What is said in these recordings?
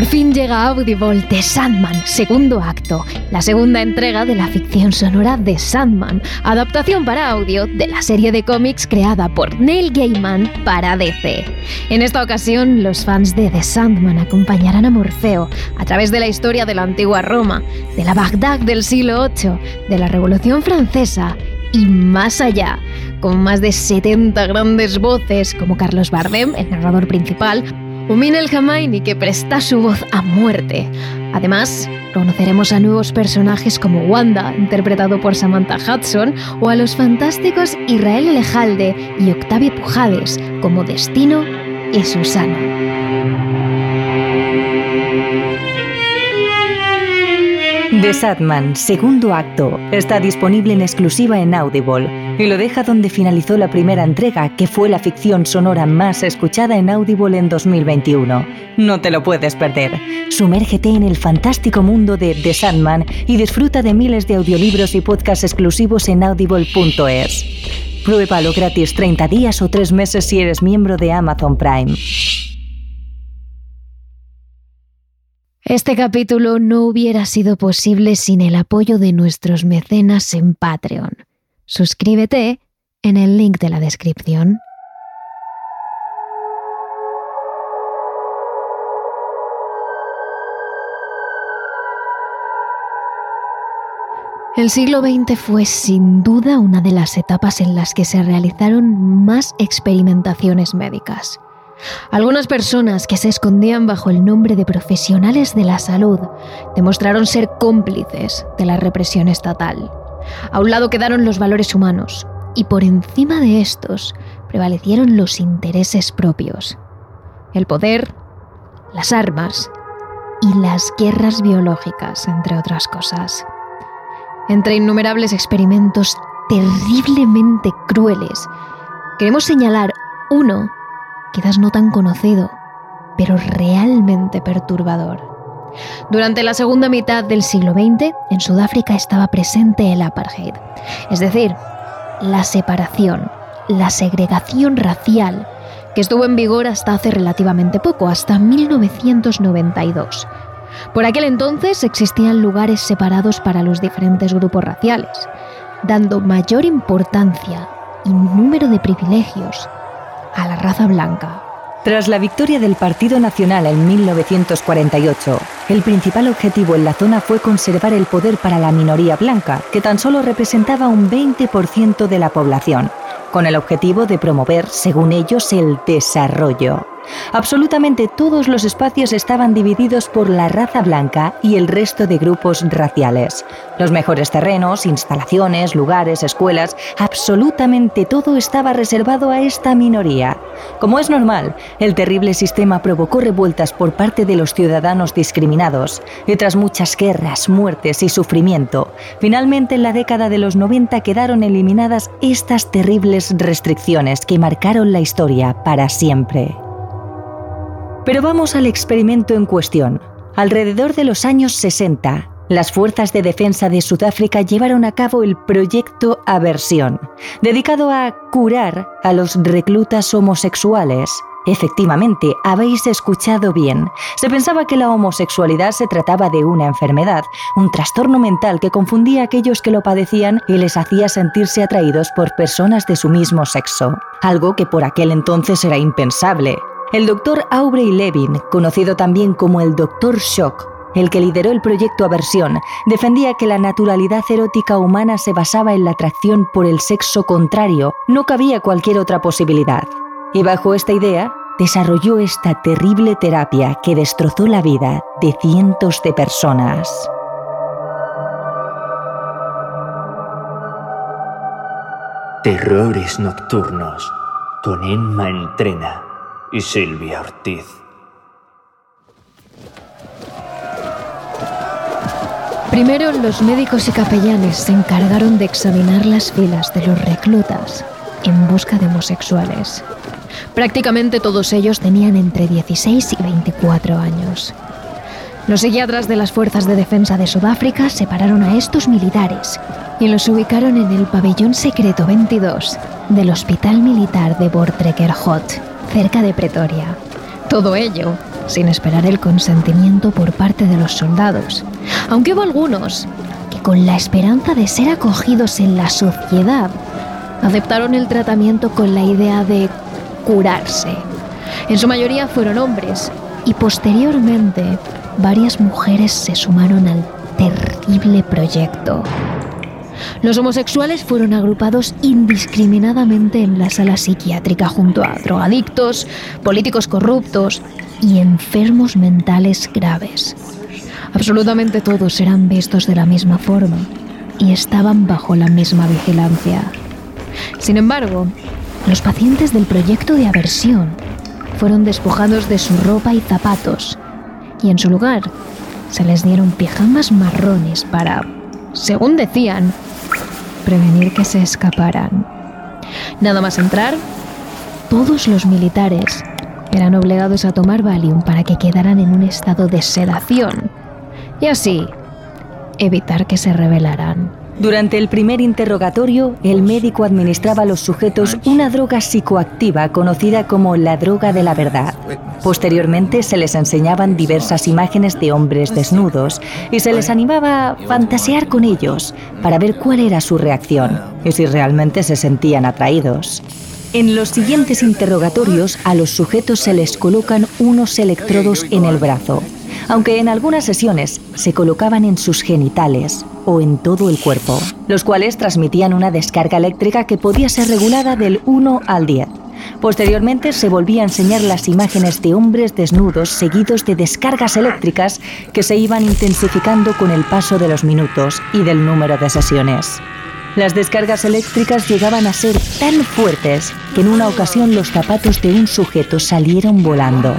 Por fin llega Audible The Sandman, segundo acto, la segunda entrega de la ficción sonora de Sandman, adaptación para audio de la serie de cómics creada por Neil Gaiman para DC. En esta ocasión, los fans de The Sandman acompañarán a Morfeo a través de la historia de la antigua Roma, de la Bagdad del siglo VIII, de la Revolución Francesa y más allá, con más de 70 grandes voces como Carlos Bardem, el narrador principal, Umin el Hamaini que presta su voz a muerte. Además, conoceremos a nuevos personajes como Wanda, interpretado por Samantha Hudson, o a los fantásticos Israel Elejalde y Octavio Pujades como Destino y Susana. The Sadman, segundo acto, está disponible en exclusiva en Audible y lo deja donde finalizó la primera entrega, que fue la ficción sonora más escuchada en Audible en 2021. No te lo puedes perder. Sumérgete en el fantástico mundo de The Sandman y disfruta de miles de audiolibros y podcasts exclusivos en audible.es. Pruébalo gratis 30 días o 3 meses si eres miembro de Amazon Prime. Este capítulo no hubiera sido posible sin el apoyo de nuestros mecenas en Patreon. Suscríbete en el link de la descripción. El siglo XX fue sin duda una de las etapas en las que se realizaron más experimentaciones médicas. Algunas personas que se escondían bajo el nombre de profesionales de la salud demostraron ser cómplices de la represión estatal. A un lado quedaron los valores humanos y por encima de estos prevalecieron los intereses propios. El poder, las armas y las guerras biológicas, entre otras cosas. Entre innumerables experimentos terriblemente crueles, queremos señalar uno quizás no tan conocido, pero realmente perturbador. Durante la segunda mitad del siglo XX, en Sudáfrica estaba presente el apartheid, es decir, la separación, la segregación racial, que estuvo en vigor hasta hace relativamente poco, hasta 1992. Por aquel entonces existían lugares separados para los diferentes grupos raciales, dando mayor importancia y número de privilegios a la raza blanca. Tras la victoria del Partido Nacional en 1948, el principal objetivo en la zona fue conservar el poder para la minoría blanca, que tan solo representaba un 20% de la población, con el objetivo de promover, según ellos, el desarrollo. Absolutamente todos los espacios estaban divididos por la raza blanca y el resto de grupos raciales. Los mejores terrenos, instalaciones, lugares, escuelas, absolutamente todo estaba reservado a esta minoría. Como es normal, el terrible sistema provocó revueltas por parte de los ciudadanos discriminados y tras muchas guerras, muertes y sufrimiento, finalmente en la década de los 90 quedaron eliminadas estas terribles restricciones que marcaron la historia para siempre. Pero vamos al experimento en cuestión. Alrededor de los años 60, las fuerzas de defensa de Sudáfrica llevaron a cabo el proyecto Aversión, dedicado a curar a los reclutas homosexuales. Efectivamente, habéis escuchado bien. Se pensaba que la homosexualidad se trataba de una enfermedad, un trastorno mental que confundía a aquellos que lo padecían y les hacía sentirse atraídos por personas de su mismo sexo, algo que por aquel entonces era impensable. El doctor Aubrey Levin, conocido también como el Doctor Shock, el que lideró el proyecto Aversión, defendía que la naturalidad erótica humana se basaba en la atracción por el sexo contrario, no cabía cualquier otra posibilidad. Y bajo esta idea, desarrolló esta terrible terapia que destrozó la vida de cientos de personas. Terrores Nocturnos con Emma Entrena y Silvia Ortiz. Primero, los médicos y capellanes se encargaron de examinar las filas de los reclutas en busca de homosexuales. Prácticamente todos ellos tenían entre 16 y 24 años. Los psiquiatras de las Fuerzas de Defensa de Sudáfrica separaron a estos militares y los ubicaron en el pabellón secreto 22 del Hospital Militar de Bortrekerhot cerca de Pretoria, Todo ello sin esperar el consentimiento por parte de los soldados, aunque hubo algunos que con la esperanza de ser acogidos en la sociedad, aceptaron el tratamiento con la idea de curarse. En su mayoría fueron hombres y posteriormente varias mujeres se sumaron al terrible proyecto. Los homosexuales fueron agrupados indiscriminadamente en la sala psiquiátrica junto a drogadictos, políticos corruptos y enfermos mentales graves. Absolutamente todos eran vistos de la misma forma y estaban bajo la misma vigilancia. Sin embargo, los pacientes del proyecto de aversión fueron despojados de su ropa y zapatos y en su lugar se les dieron pijamas marrones para, según decían, prevenir que se escaparan. Nada más entrar, todos los militares eran obligados a tomar Valium para que quedaran en un estado de sedación y así evitar que se rebelaran. Durante el primer interrogatorio, el médico administraba a los sujetos una droga psicoactiva conocida como la droga de la verdad. Posteriormente se les enseñaban diversas imágenes de hombres desnudos y se les animaba a fantasear con ellos para ver cuál era su reacción y si realmente se sentían atraídos. En los siguientes interrogatorios a los sujetos se les colocan unos electrodos en el brazo aunque en algunas sesiones se colocaban en sus genitales o en todo el cuerpo, los cuales transmitían una descarga eléctrica que podía ser regulada del 1 al 10. Posteriormente se volvía a enseñar las imágenes de hombres desnudos seguidos de descargas eléctricas que se iban intensificando con el paso de los minutos y del número de sesiones. Las descargas eléctricas llegaban a ser tan fuertes que en una ocasión los zapatos de un sujeto salieron volando.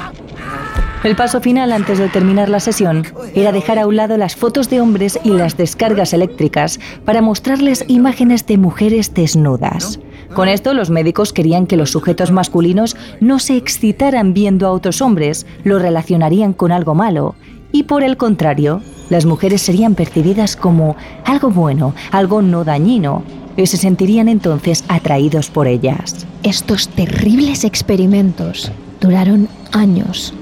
El paso final antes de terminar la sesión era dejar a un lado las fotos de hombres y las descargas eléctricas para mostrarles imágenes de mujeres desnudas. Con esto los médicos querían que los sujetos masculinos no se excitaran viendo a otros hombres, lo relacionarían con algo malo, y por el contrario, las mujeres serían percibidas como algo bueno, algo no dañino, y se sentirían entonces atraídos por ellas. Estos terribles experimentos duraron años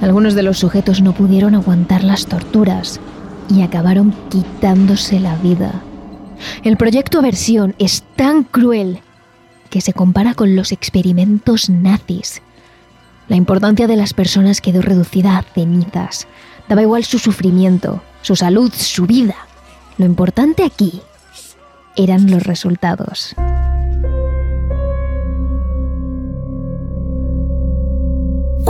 algunos de los sujetos no pudieron aguantar las torturas y acabaron quitándose la vida. El proyecto Aversión es tan cruel que se compara con los experimentos nazis. La importancia de las personas quedó reducida a cenizas. Daba igual su sufrimiento, su salud, su vida. Lo importante aquí eran los resultados.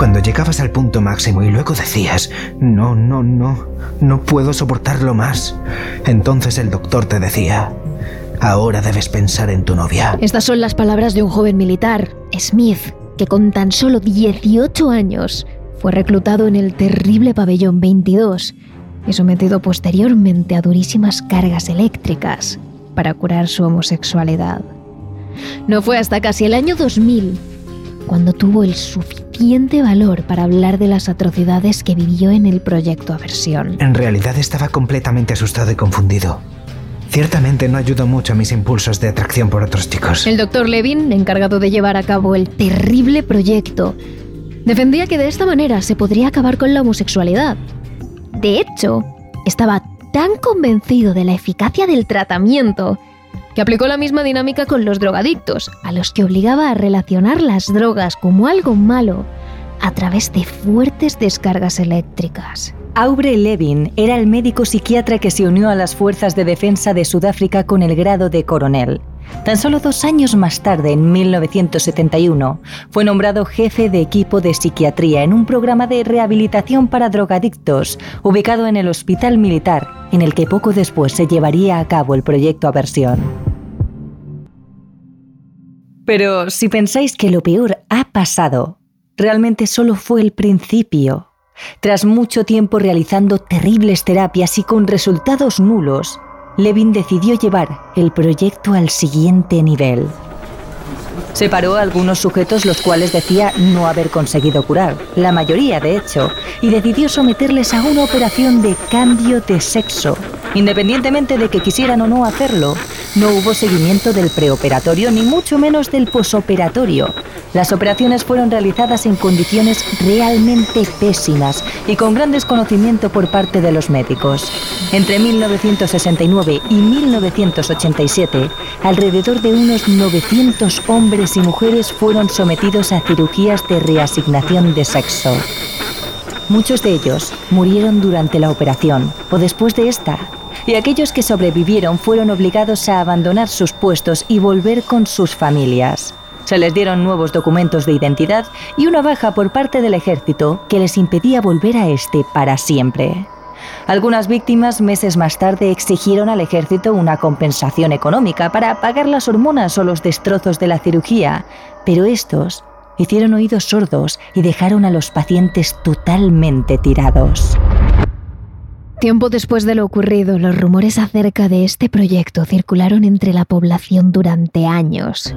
Cuando llegabas al punto máximo y luego decías, no, no, no, no puedo soportarlo más, entonces el doctor te decía, ahora debes pensar en tu novia. Estas son las palabras de un joven militar, Smith, que con tan solo 18 años fue reclutado en el terrible pabellón 22 y sometido posteriormente a durísimas cargas eléctricas para curar su homosexualidad. No fue hasta casi el año 2000 cuando tuvo el suficiente valor para hablar de las atrocidades que vivió en el proyecto Aversión. En realidad estaba completamente asustado y confundido. Ciertamente no ayudó mucho a mis impulsos de atracción por otros chicos. El doctor Levin, encargado de llevar a cabo el terrible proyecto, defendía que de esta manera se podría acabar con la homosexualidad. De hecho, estaba tan convencido de la eficacia del tratamiento aplicó la misma dinámica con los drogadictos, a los que obligaba a relacionar las drogas como algo malo a través de fuertes descargas eléctricas. Aubrey Levin era el médico psiquiatra que se unió a las fuerzas de defensa de Sudáfrica con el grado de coronel. Tan solo dos años más tarde, en 1971, fue nombrado jefe de equipo de psiquiatría en un programa de rehabilitación para drogadictos ubicado en el Hospital Militar, en el que poco después se llevaría a cabo el proyecto Aversión. Pero si pensáis que lo peor ha pasado, realmente solo fue el principio. Tras mucho tiempo realizando terribles terapias y con resultados nulos, Levin decidió llevar el proyecto al siguiente nivel. Separó a algunos sujetos los cuales decía no haber conseguido curar, la mayoría de hecho, y decidió someterles a una operación de cambio de sexo, Independientemente de que quisieran o no hacerlo, no hubo seguimiento del preoperatorio ni mucho menos del posoperatorio. Las operaciones fueron realizadas en condiciones realmente pésimas y con gran desconocimiento por parte de los médicos. Entre 1969 y 1987, alrededor de unos 900 hombres y mujeres fueron sometidos a cirugías de reasignación de sexo. Muchos de ellos murieron durante la operación o después de esta, y aquellos que sobrevivieron fueron obligados a abandonar sus puestos y volver con sus familias. Se les dieron nuevos documentos de identidad y una baja por parte del ejército que les impedía volver a este para siempre. Algunas víctimas meses más tarde exigieron al ejército una compensación económica para pagar las hormonas o los destrozos de la cirugía, pero estos hicieron oídos sordos y dejaron a los pacientes totalmente tirados. Tiempo después de lo ocurrido, los rumores acerca de este proyecto circularon entre la población durante años.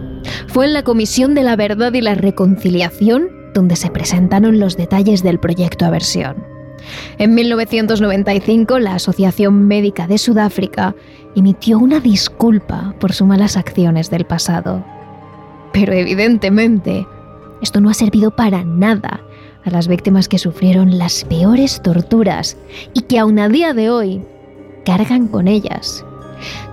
Fue en la Comisión de la Verdad y la Reconciliación donde se presentaron los detalles del proyecto Aversión. En 1995, la Asociación Médica de Sudáfrica emitió una disculpa por sus malas acciones del pasado. Pero evidentemente, esto no ha servido para nada a las víctimas que sufrieron las peores torturas y que aún a día de hoy cargan con ellas.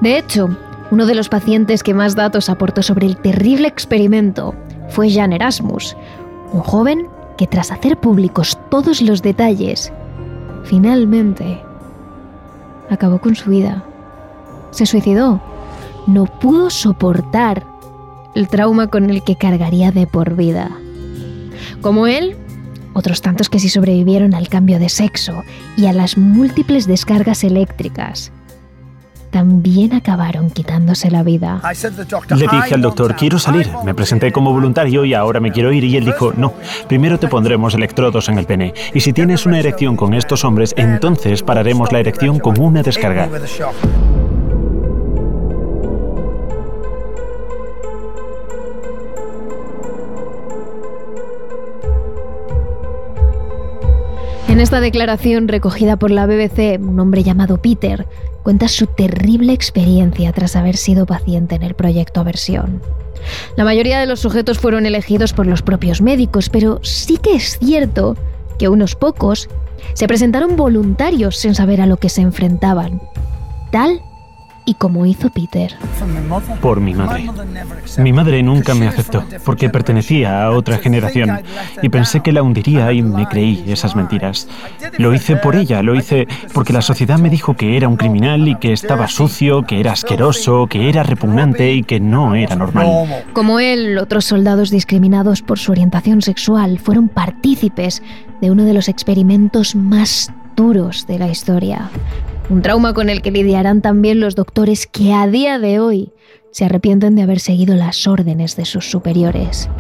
De hecho, uno de los pacientes que más datos aportó sobre el terrible experimento fue Jan Erasmus, un joven que tras hacer públicos todos los detalles, finalmente acabó con su vida. Se suicidó. No pudo soportar el trauma con el que cargaría de por vida. Como él, otros tantos que sí sobrevivieron al cambio de sexo y a las múltiples descargas eléctricas, también acabaron quitándose la vida. Le dije al doctor, quiero salir. Me presenté como voluntario y ahora me quiero ir. Y él dijo, no, primero te pondremos electrodos en el pene. Y si tienes una erección con estos hombres, entonces pararemos la erección con una descarga. En esta declaración recogida por la BBC, un hombre llamado Peter cuenta su terrible experiencia tras haber sido paciente en el proyecto Aversión. La mayoría de los sujetos fueron elegidos por los propios médicos, pero sí que es cierto que unos pocos se presentaron voluntarios sin saber a lo que se enfrentaban, tal y como hizo Peter. Por mi madre. Mi madre nunca me aceptó porque pertenecía a otra generación y pensé que la hundiría y me creí esas mentiras. Lo hice por ella, lo hice porque la sociedad me dijo que era un criminal y que estaba sucio, que era asqueroso, que era repugnante y que no era normal. Como él, otros soldados discriminados por su orientación sexual fueron partícipes de uno de los experimentos más duros de la historia. Un trauma con el que lidiarán también los doctores que a día de hoy se arrepienten de haber seguido las órdenes de sus superiores.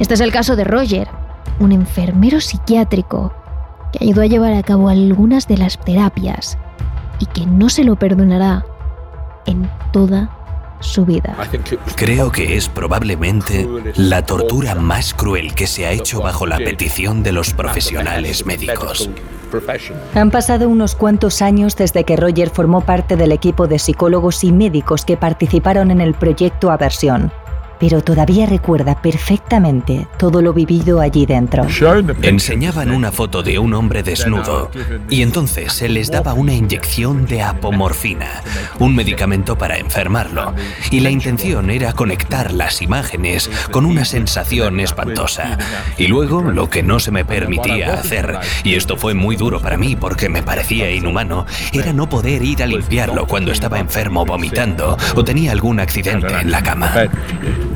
Este es el caso de Roger, un enfermero psiquiátrico que ayudó a llevar a cabo algunas de las terapias y que no se lo perdonará en toda su vida. Creo que es probablemente la tortura más cruel que se ha hecho bajo la petición de los profesionales médicos. Han pasado unos cuantos años desde que Roger formó parte del equipo de psicólogos y médicos que participaron en el proyecto Aversión pero todavía recuerda perfectamente todo lo vivido allí dentro. Enseñaban una foto de un hombre desnudo y entonces se les daba una inyección de apomorfina, un medicamento para enfermarlo, y la intención era conectar las imágenes con una sensación espantosa. Y luego, lo que no se me permitía hacer, y esto fue muy duro para mí porque me parecía inhumano, era no poder ir a limpiarlo cuando estaba enfermo vomitando o tenía algún accidente en la cama.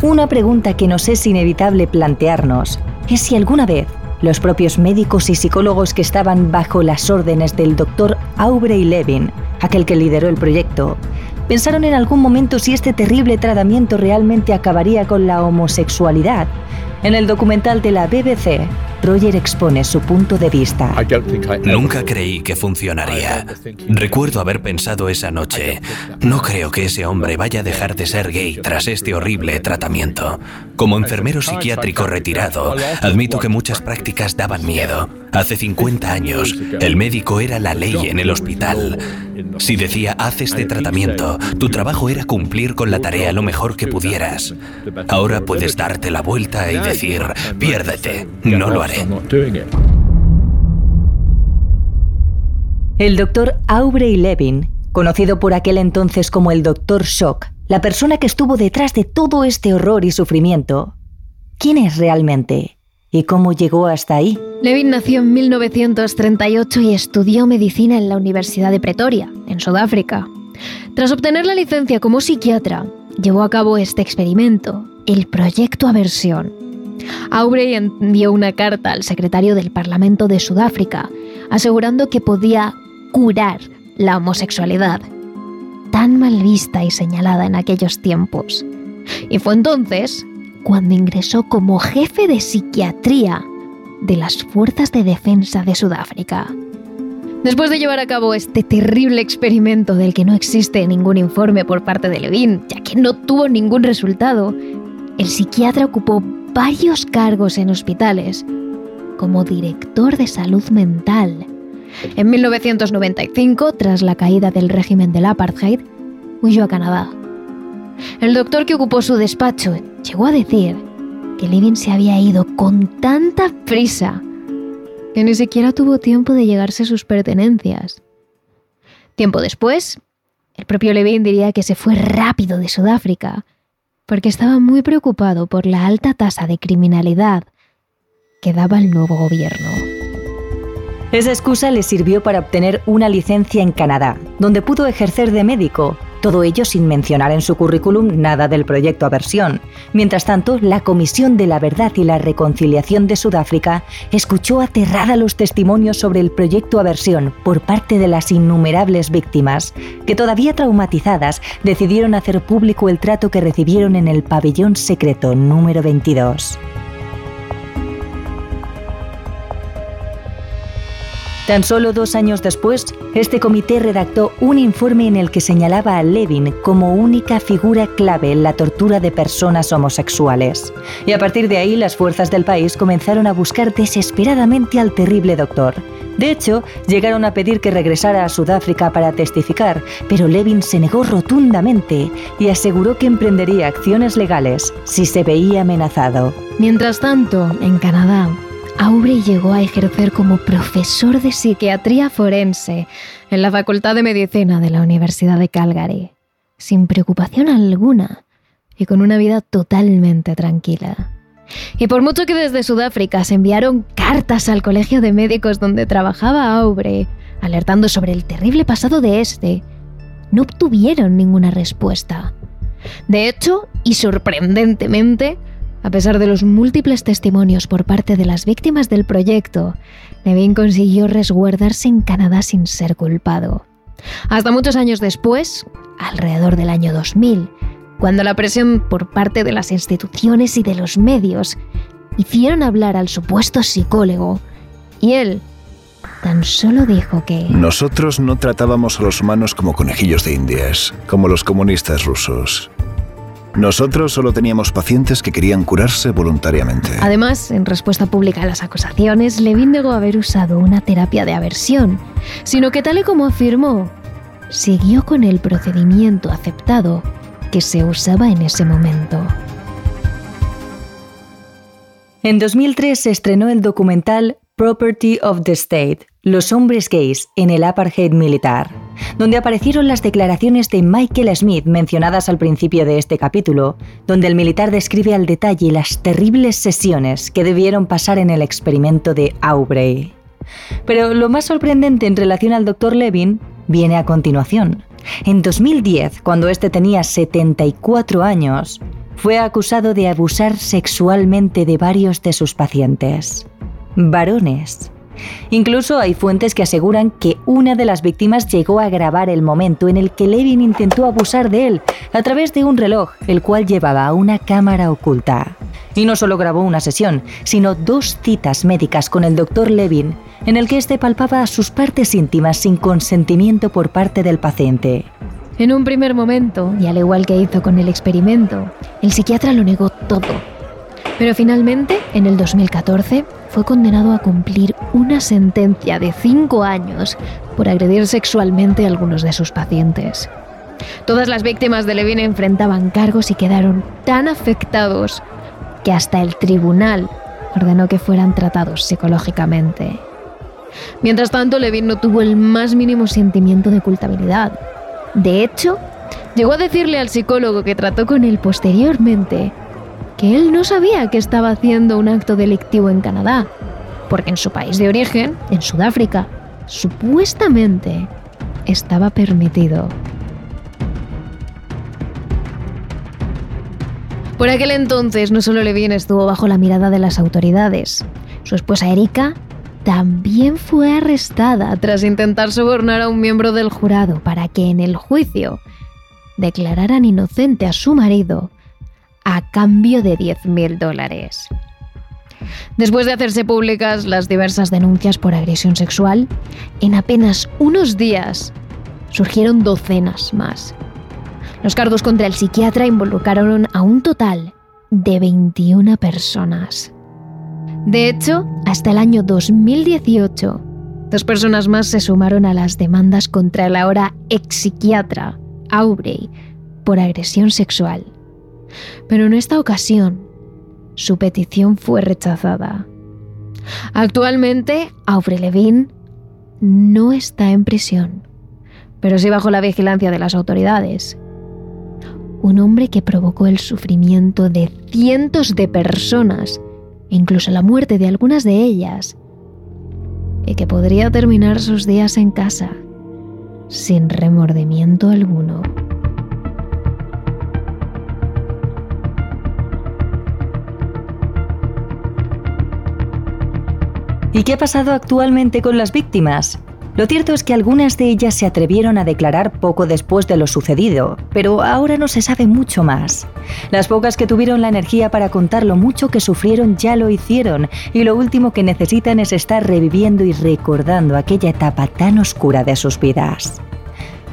Una pregunta que nos es inevitable plantearnos es si alguna vez los propios médicos y psicólogos que estaban bajo las órdenes del doctor Aubrey Levin, aquel que lideró el proyecto, pensaron en algún momento si este terrible tratamiento realmente acabaría con la homosexualidad. En el documental de la BBC, Troyer expone su punto de vista. Nunca creí que funcionaría. Recuerdo haber pensado esa noche, no creo que ese hombre vaya a dejar de ser gay tras este horrible tratamiento. Como enfermero psiquiátrico retirado, admito que muchas prácticas daban miedo. Hace 50 años, el médico era la ley en el hospital. Si decía, haz este tratamiento, tu trabajo era cumplir con la tarea lo mejor que pudieras. Ahora puedes darte la vuelta y decir, piérdete, no lo haré. El doctor Aubrey Levin, conocido por aquel entonces como el doctor Shock, la persona que estuvo detrás de todo este horror y sufrimiento, ¿quién es realmente? ¿Y cómo llegó hasta ahí? Levin nació en 1938 y estudió medicina en la Universidad de Pretoria, en Sudáfrica. Tras obtener la licencia como psiquiatra, llevó a cabo este experimento, el Proyecto Aversión. Aubrey envió una carta al secretario del Parlamento de Sudáfrica, asegurando que podía curar la homosexualidad, tan mal vista y señalada en aquellos tiempos. Y fue entonces cuando ingresó como jefe de psiquiatría de las Fuerzas de Defensa de Sudáfrica. Después de llevar a cabo este terrible experimento del que no existe ningún informe por parte de Levin, ya que no tuvo ningún resultado, el psiquiatra ocupó varios cargos en hospitales, como director de salud mental. En 1995, tras la caída del régimen del apartheid, huyó a Canadá. El doctor que ocupó su despacho llegó a decir que Levin se había ido con tanta prisa que ni siquiera tuvo tiempo de llegarse sus pertenencias. Tiempo después, el propio Levin diría que se fue rápido de Sudáfrica porque estaba muy preocupado por la alta tasa de criminalidad que daba el nuevo gobierno. Esa excusa le sirvió para obtener una licencia en Canadá, donde pudo ejercer de médico todo ello sin mencionar en su currículum nada del proyecto Aversión. Mientras tanto, la Comisión de la Verdad y la Reconciliación de Sudáfrica escuchó aterrada los testimonios sobre el proyecto Aversión por parte de las innumerables víctimas, que todavía traumatizadas decidieron hacer público el trato que recibieron en el pabellón secreto número 22. Tan solo dos años después, este comité redactó un informe en el que señalaba a Levin como única figura clave en la tortura de personas homosexuales. Y a partir de ahí, las fuerzas del país comenzaron a buscar desesperadamente al terrible doctor. De hecho, llegaron a pedir que regresara a Sudáfrica para testificar, pero Levin se negó rotundamente y aseguró que emprendería acciones legales si se veía amenazado. Mientras tanto, en Canadá, Aubrey llegó a ejercer como profesor de psiquiatría forense en la Facultad de Medicina de la Universidad de Calgary, sin preocupación alguna y con una vida totalmente tranquila. Y por mucho que desde Sudáfrica se enviaron cartas al colegio de médicos donde trabajaba Aubrey, alertando sobre el terrible pasado de este, no obtuvieron ninguna respuesta. De hecho, y sorprendentemente, a pesar de los múltiples testimonios por parte de las víctimas del proyecto, Levin consiguió resguardarse en Canadá sin ser culpado. Hasta muchos años después, alrededor del año 2000, cuando la presión por parte de las instituciones y de los medios hicieron hablar al supuesto psicólogo, y él tan solo dijo que... Nosotros no tratábamos a los humanos como conejillos de indias, como los comunistas rusos. Nosotros solo teníamos pacientes que querían curarse voluntariamente. Además, en respuesta pública a las acusaciones, Levin negó haber usado una terapia de aversión, sino que tal y como afirmó, siguió con el procedimiento aceptado que se usaba en ese momento. En 2003 se estrenó el documental Property of the State, Los hombres gays en el apartheid militar, donde aparecieron las declaraciones de Michael Smith mencionadas al principio de este capítulo, donde el militar describe al detalle las terribles sesiones que debieron pasar en el experimento de Aubrey. Pero lo más sorprendente en relación al Dr. Levin viene a continuación. En 2010, cuando este tenía 74 años, fue acusado de abusar sexualmente de varios de sus pacientes varones. Incluso hay fuentes que aseguran que una de las víctimas llegó a grabar el momento en el que Levin intentó abusar de él a través de un reloj, el cual llevaba una cámara oculta. Y no solo grabó una sesión, sino dos citas médicas con el doctor Levin, en el que éste palpaba sus partes íntimas sin consentimiento por parte del paciente. En un primer momento, y al igual que hizo con el experimento, el psiquiatra lo negó todo. Pero finalmente, en el 2014, fue condenado a cumplir una sentencia de cinco años por agredir sexualmente a algunos de sus pacientes. Todas las víctimas de Levin enfrentaban cargos y quedaron tan afectados que hasta el tribunal ordenó que fueran tratados psicológicamente. Mientras tanto, Levin no tuvo el más mínimo sentimiento de culpabilidad. De hecho, llegó a decirle al psicólogo que trató con él posteriormente que él no sabía que estaba haciendo un acto delictivo en Canadá, porque en su país de origen, en Sudáfrica, supuestamente estaba permitido. Por aquel entonces no solo Levin estuvo bajo la mirada de las autoridades, su esposa Erika también fue arrestada tras intentar sobornar a un miembro del jurado para que en el juicio declararan inocente a su marido a cambio de 10.000 dólares. Después de hacerse públicas las diversas denuncias por agresión sexual, en apenas unos días surgieron docenas más. Los cargos contra el psiquiatra involucraron a un total de 21 personas. De hecho, hasta el año 2018, dos personas más se sumaron a las demandas contra el ahora ex psiquiatra, Aubrey, por agresión sexual. Pero en esta ocasión, su petición fue rechazada. Actualmente, Aubrey Levine no está en prisión, pero sí bajo la vigilancia de las autoridades. Un hombre que provocó el sufrimiento de cientos de personas, incluso la muerte de algunas de ellas, y que podría terminar sus días en casa sin remordimiento alguno. Qué ha pasado actualmente con las víctimas? Lo cierto es que algunas de ellas se atrevieron a declarar poco después de lo sucedido, pero ahora no se sabe mucho más. Las pocas que tuvieron la energía para contar lo mucho que sufrieron ya lo hicieron, y lo último que necesitan es estar reviviendo y recordando aquella etapa tan oscura de sus vidas.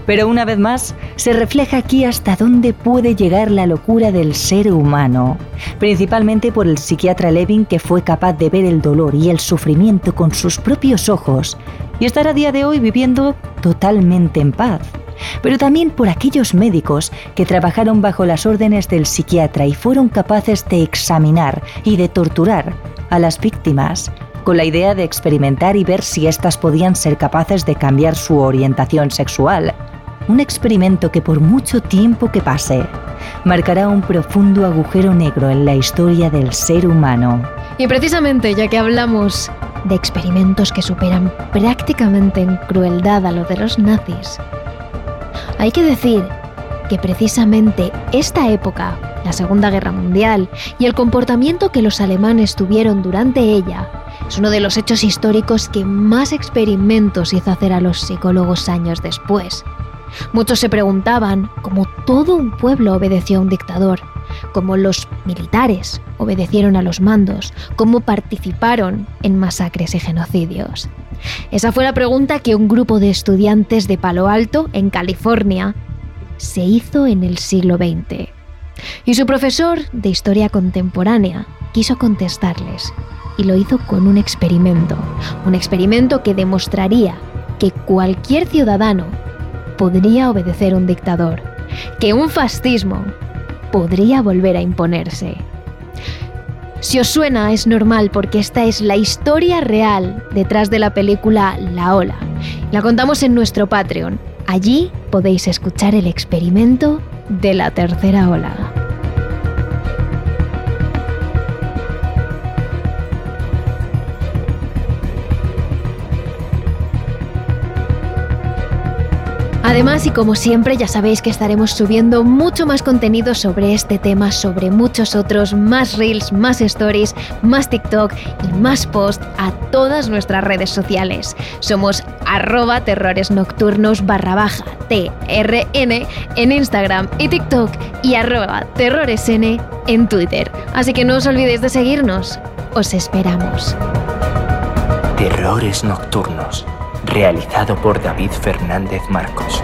Pero una vez más, se refleja aquí hasta dónde puede llegar la locura del ser humano, principalmente por el psiquiatra Levin que fue capaz de ver el dolor y el sufrimiento con sus propios ojos y estar a día de hoy viviendo totalmente en paz. Pero también por aquellos médicos que trabajaron bajo las órdenes del psiquiatra y fueron capaces de examinar y de torturar a las víctimas con la idea de experimentar y ver si éstas podían ser capaces de cambiar su orientación sexual un experimento que por mucho tiempo que pase, marcará un profundo agujero negro en la historia del ser humano. Y precisamente ya que hablamos de experimentos que superan prácticamente en crueldad a lo de los nazis, hay que decir que precisamente esta época, la Segunda Guerra Mundial, y el comportamiento que los alemanes tuvieron durante ella, es uno de los hechos históricos que más experimentos hizo hacer a los psicólogos años después. Muchos se preguntaban cómo todo un pueblo obedeció a un dictador, cómo los militares obedecieron a los mandos, cómo participaron en masacres y genocidios. Esa fue la pregunta que un grupo de estudiantes de Palo Alto, en California, se hizo en el siglo XX. Y su profesor de historia contemporánea quiso contestarles, y lo hizo con un experimento, un experimento que demostraría que cualquier ciudadano podría obedecer un dictador, que un fascismo podría volver a imponerse. Si os suena es normal porque esta es la historia real detrás de la película La Ola. La contamos en nuestro Patreon. Allí podéis escuchar el experimento de la tercera ola. Además, y como siempre, ya sabéis que estaremos subiendo mucho más contenido sobre este tema, sobre muchos otros, más reels, más stories, más TikTok y más posts a todas nuestras redes sociales. Somos arroba terrores nocturnos barra TRN en Instagram y TikTok y arroba terroresn en Twitter. Así que no os olvidéis de seguirnos. Os esperamos. Terrores Nocturnos, realizado por David Fernández Marcos.